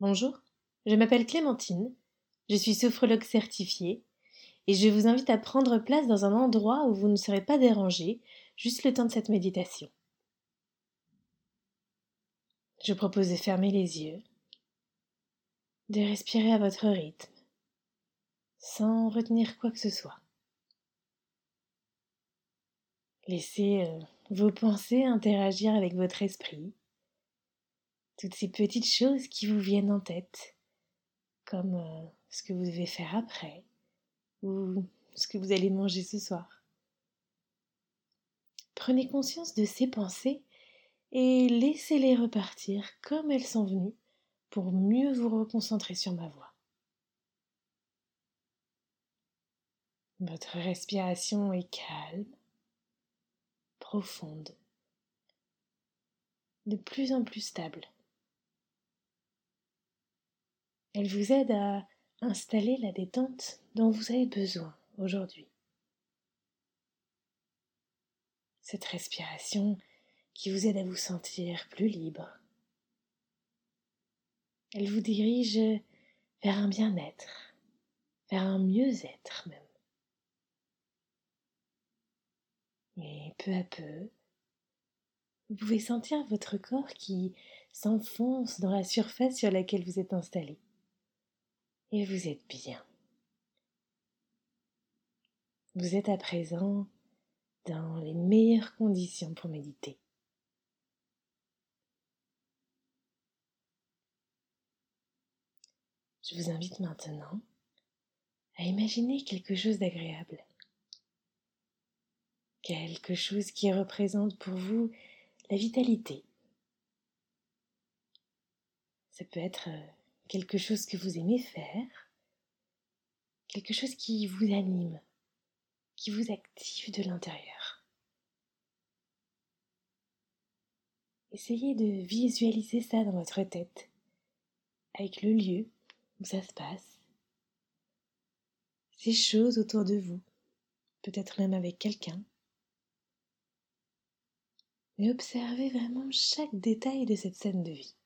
Bonjour, je m'appelle Clémentine, je suis sophrologue certifiée et je vous invite à prendre place dans un endroit où vous ne serez pas dérangé, juste le temps de cette méditation. Je propose de fermer les yeux, de respirer à votre rythme, sans retenir quoi que ce soit. Laissez euh, vos pensées interagir avec votre esprit toutes ces petites choses qui vous viennent en tête, comme euh, ce que vous devez faire après, ou ce que vous allez manger ce soir. Prenez conscience de ces pensées et laissez-les repartir comme elles sont venues pour mieux vous reconcentrer sur ma voix. Votre respiration est calme, profonde, de plus en plus stable. Elle vous aide à installer la détente dont vous avez besoin aujourd'hui. Cette respiration qui vous aide à vous sentir plus libre. Elle vous dirige vers un bien-être, vers un mieux-être même. Et peu à peu, vous pouvez sentir votre corps qui s'enfonce dans la surface sur laquelle vous êtes installé et vous êtes bien. Vous êtes à présent dans les meilleures conditions pour méditer. Je vous invite maintenant à imaginer quelque chose d'agréable. Quelque chose qui représente pour vous la vitalité. Ça peut être euh, quelque chose que vous aimez faire, quelque chose qui vous anime, qui vous active de l'intérieur. Essayez de visualiser ça dans votre tête, avec le lieu où ça se passe, ces choses autour de vous, peut-être même avec quelqu'un. Mais observez vraiment chaque détail de cette scène de vie.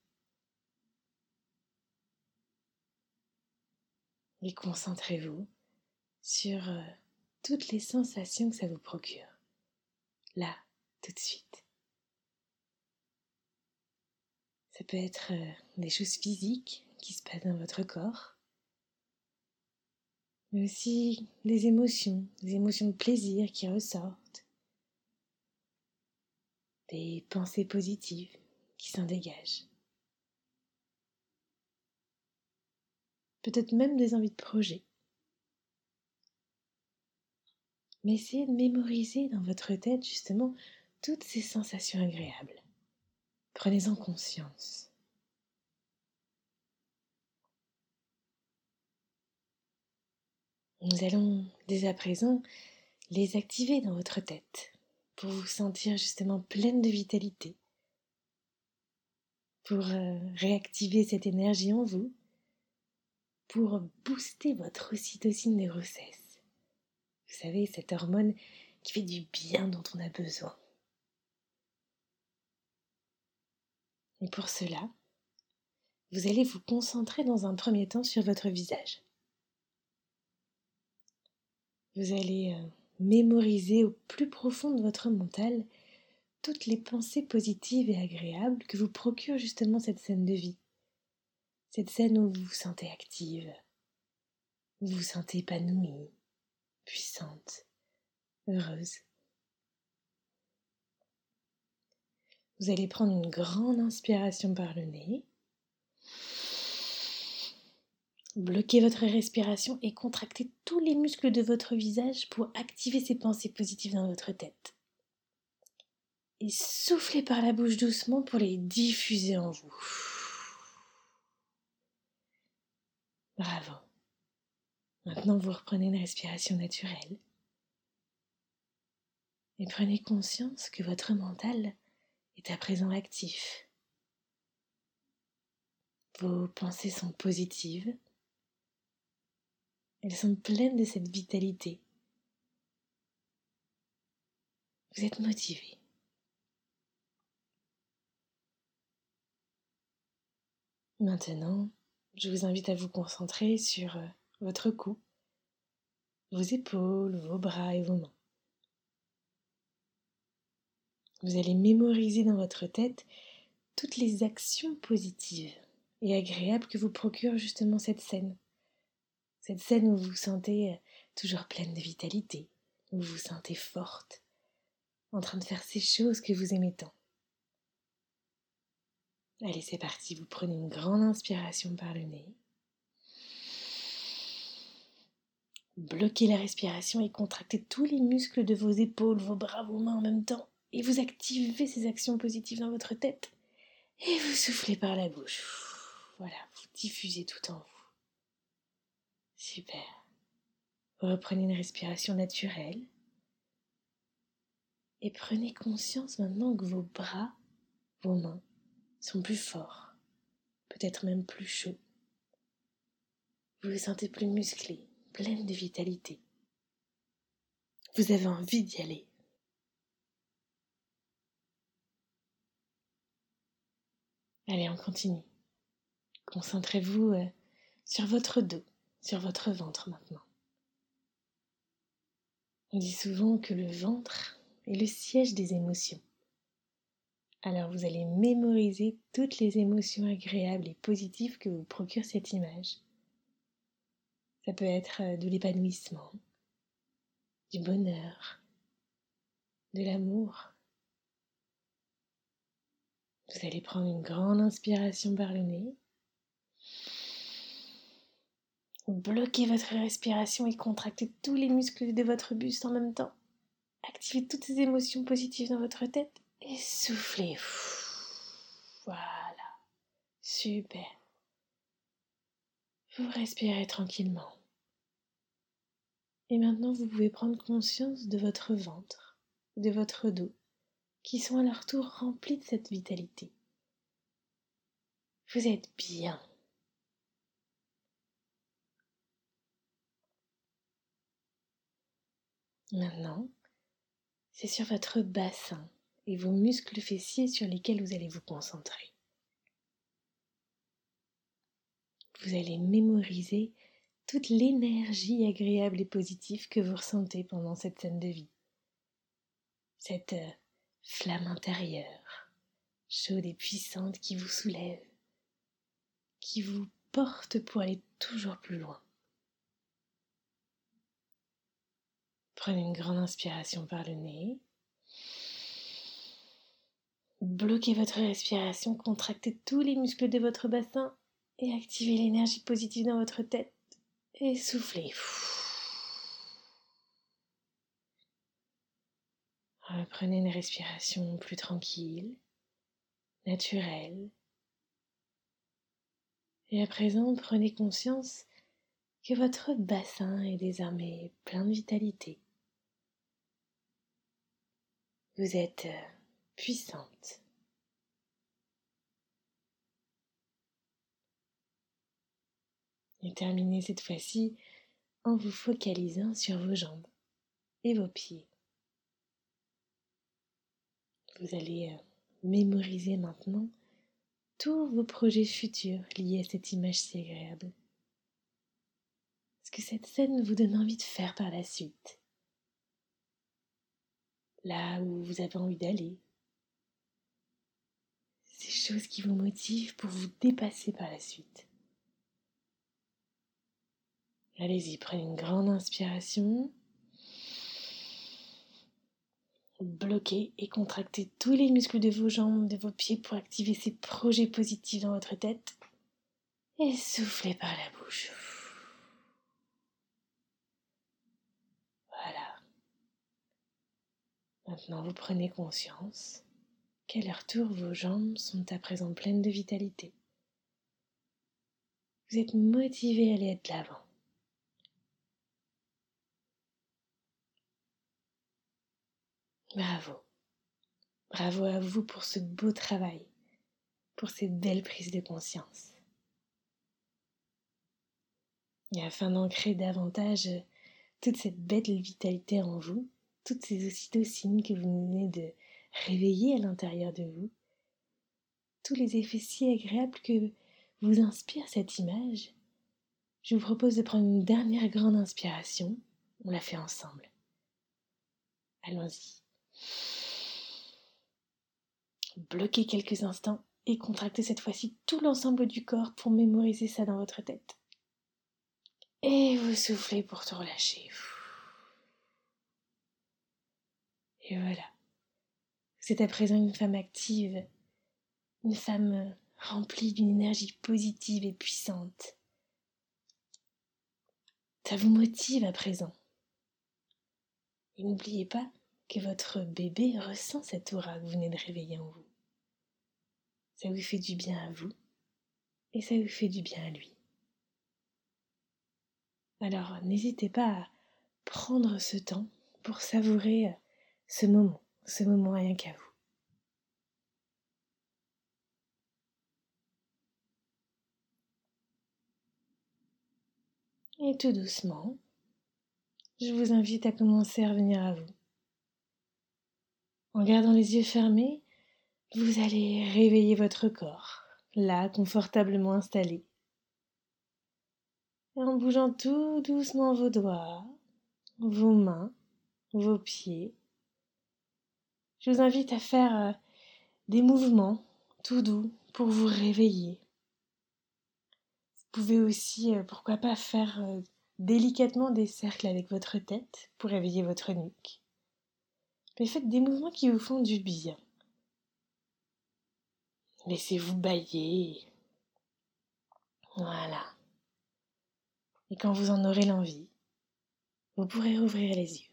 Et concentrez-vous sur euh, toutes les sensations que ça vous procure, là, tout de suite. Ça peut être euh, des choses physiques qui se passent dans votre corps, mais aussi des émotions, des émotions de plaisir qui ressortent, des pensées positives qui s'en dégagent. Peut-être même des envies de projet. Mais essayez de mémoriser dans votre tête justement toutes ces sensations agréables. Prenez-en conscience. Nous allons dès à présent les activer dans votre tête pour vous sentir justement pleine de vitalité, pour euh, réactiver cette énergie en vous pour booster votre ocytocine de grossesse. Vous savez, cette hormone qui fait du bien dont on a besoin. Et pour cela, vous allez vous concentrer dans un premier temps sur votre visage. Vous allez euh, mémoriser au plus profond de votre mental toutes les pensées positives et agréables que vous procure justement cette scène de vie cette scène où vous vous sentez active, vous vous sentez épanouie, puissante, heureuse. Vous allez prendre une grande inspiration par le nez. Bloquez votre respiration et contractez tous les muscles de votre visage pour activer ces pensées positives dans votre tête. Et soufflez par la bouche doucement pour les diffuser en vous. Bravo. Maintenant, vous reprenez une respiration naturelle. Et prenez conscience que votre mental est à présent actif. Vos pensées sont positives. Elles sont pleines de cette vitalité. Vous êtes motivé. Maintenant, je vous invite à vous concentrer sur euh, votre cou, vos épaules, vos bras et vos mains. Vous allez mémoriser dans votre tête toutes les actions positives et agréables que vous procure justement cette scène. Cette scène où vous vous sentez euh, toujours pleine de vitalité, où vous vous sentez forte, en train de faire ces choses que vous aimez tant. Allez, c'est parti, vous prenez une grande inspiration par le nez. Bloquez la respiration et contractez tous les muscles de vos épaules, vos bras, vos mains en même temps. Et vous activez ces actions positives dans votre tête. Et vous soufflez par la bouche. Voilà, vous diffusez tout en vous. Super. Vous reprenez une respiration naturelle. Et prenez conscience maintenant que vos bras, vos mains, sont plus forts, peut-être même plus chauds. Vous vous sentez plus musclé, pleine de vitalité. Vous avez envie d'y aller. Allez, on continue. Concentrez-vous euh, sur votre dos, sur votre ventre maintenant. On dit souvent que le ventre est le siège des émotions. Alors vous allez mémoriser toutes les émotions agréables et positives que vous procure cette image. Ça peut être euh, de l'épanouissement, du bonheur, de l'amour. Vous allez prendre une grande inspiration par le nez. Bloquez votre respiration et contractez tous les muscles de votre buste en même temps. Activez toutes ces émotions positives dans votre tête et soufflez. Voilà. Super. Vous respirez tranquillement. Et maintenant, vous pouvez prendre conscience de votre ventre, de votre dos, qui sont à leur tour remplis de cette vitalité. Vous êtes bien. Maintenant, c'est sur votre bassin et vos muscles fessiers sur lesquels vous allez vous concentrer. Vous allez mémoriser toute l'énergie agréable et positive que vous ressentez pendant cette scène de vie. Cette euh, flamme intérieure, chaude et puissante qui vous soulève, qui vous porte pour aller toujours plus loin. Prenez une grande inspiration par le nez. Bloquez votre respiration, contractez tous les muscles de votre bassin et activez l'énergie positive dans votre tête. Et soufflez. Reprenez une respiration plus tranquille, naturelle. Et à présent, prenez conscience que votre bassin est désormais plein de vitalité. Vous êtes euh, puissante. Et terminez cette fois-ci en vous focalisant sur vos jambes et vos pieds. Vous allez euh, mémoriser maintenant tous vos projets futurs liés à cette image si agréable. Ce que cette scène vous donne envie de faire par la suite. Là où vous avez envie d'aller, qui vous motivent pour vous dépasser par la suite. Allez-y, prenez une grande inspiration. Bloquez et contractez tous les muscles de vos jambes, de vos pieds pour activer ces projets positifs dans votre tête. Et soufflez par la bouche. Voilà. Maintenant, vous prenez conscience qu'à leur tour, vos jambes sont à présent pleines de vitalité. Vous êtes motivé à aller de l'avant. Bravo. Bravo à vous pour ce beau travail, pour cette belle prise de conscience. Et afin d'ancrer davantage toute cette belle vitalité en vous, toutes ces ocytocines que vous venez de réveiller à l'intérieur de vous, tous les effets si agréables que vous inspire cette image, je vous propose de prendre une dernière grande inspiration. On la fait ensemble. Allons-y. Bloquez quelques instants et contractez cette fois-ci tout l'ensemble du corps pour mémoriser ça dans votre tête. Et vous soufflez pour tout relâcher. Et voilà. Êtes à présent une femme active, une femme remplie d'une énergie positive et puissante. Ça vous motive à présent. Et n'oubliez pas que votre bébé ressent cette aura que vous venez de réveiller en vous. Ça vous fait du bien à vous et ça vous fait du bien à lui. Alors n'hésitez pas à prendre ce temps pour savourer ce moment, ce moment rien qu'à vous. Et tout doucement, je vous invite à commencer à revenir à vous. En gardant les yeux fermés, vous allez réveiller votre corps, là confortablement installé. Et en bougeant tout doucement vos doigts, vos mains, vos pieds, je vous invite à faire euh, des mouvements tout doux pour vous réveiller, vous pouvez aussi, euh, pourquoi pas, faire euh, délicatement des cercles avec votre tête pour réveiller votre nuque. Mais faites des mouvements qui vous font du bien. Laissez-vous bailler. Voilà. Et quand vous en aurez l'envie, vous pourrez rouvrir les yeux.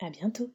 À bientôt.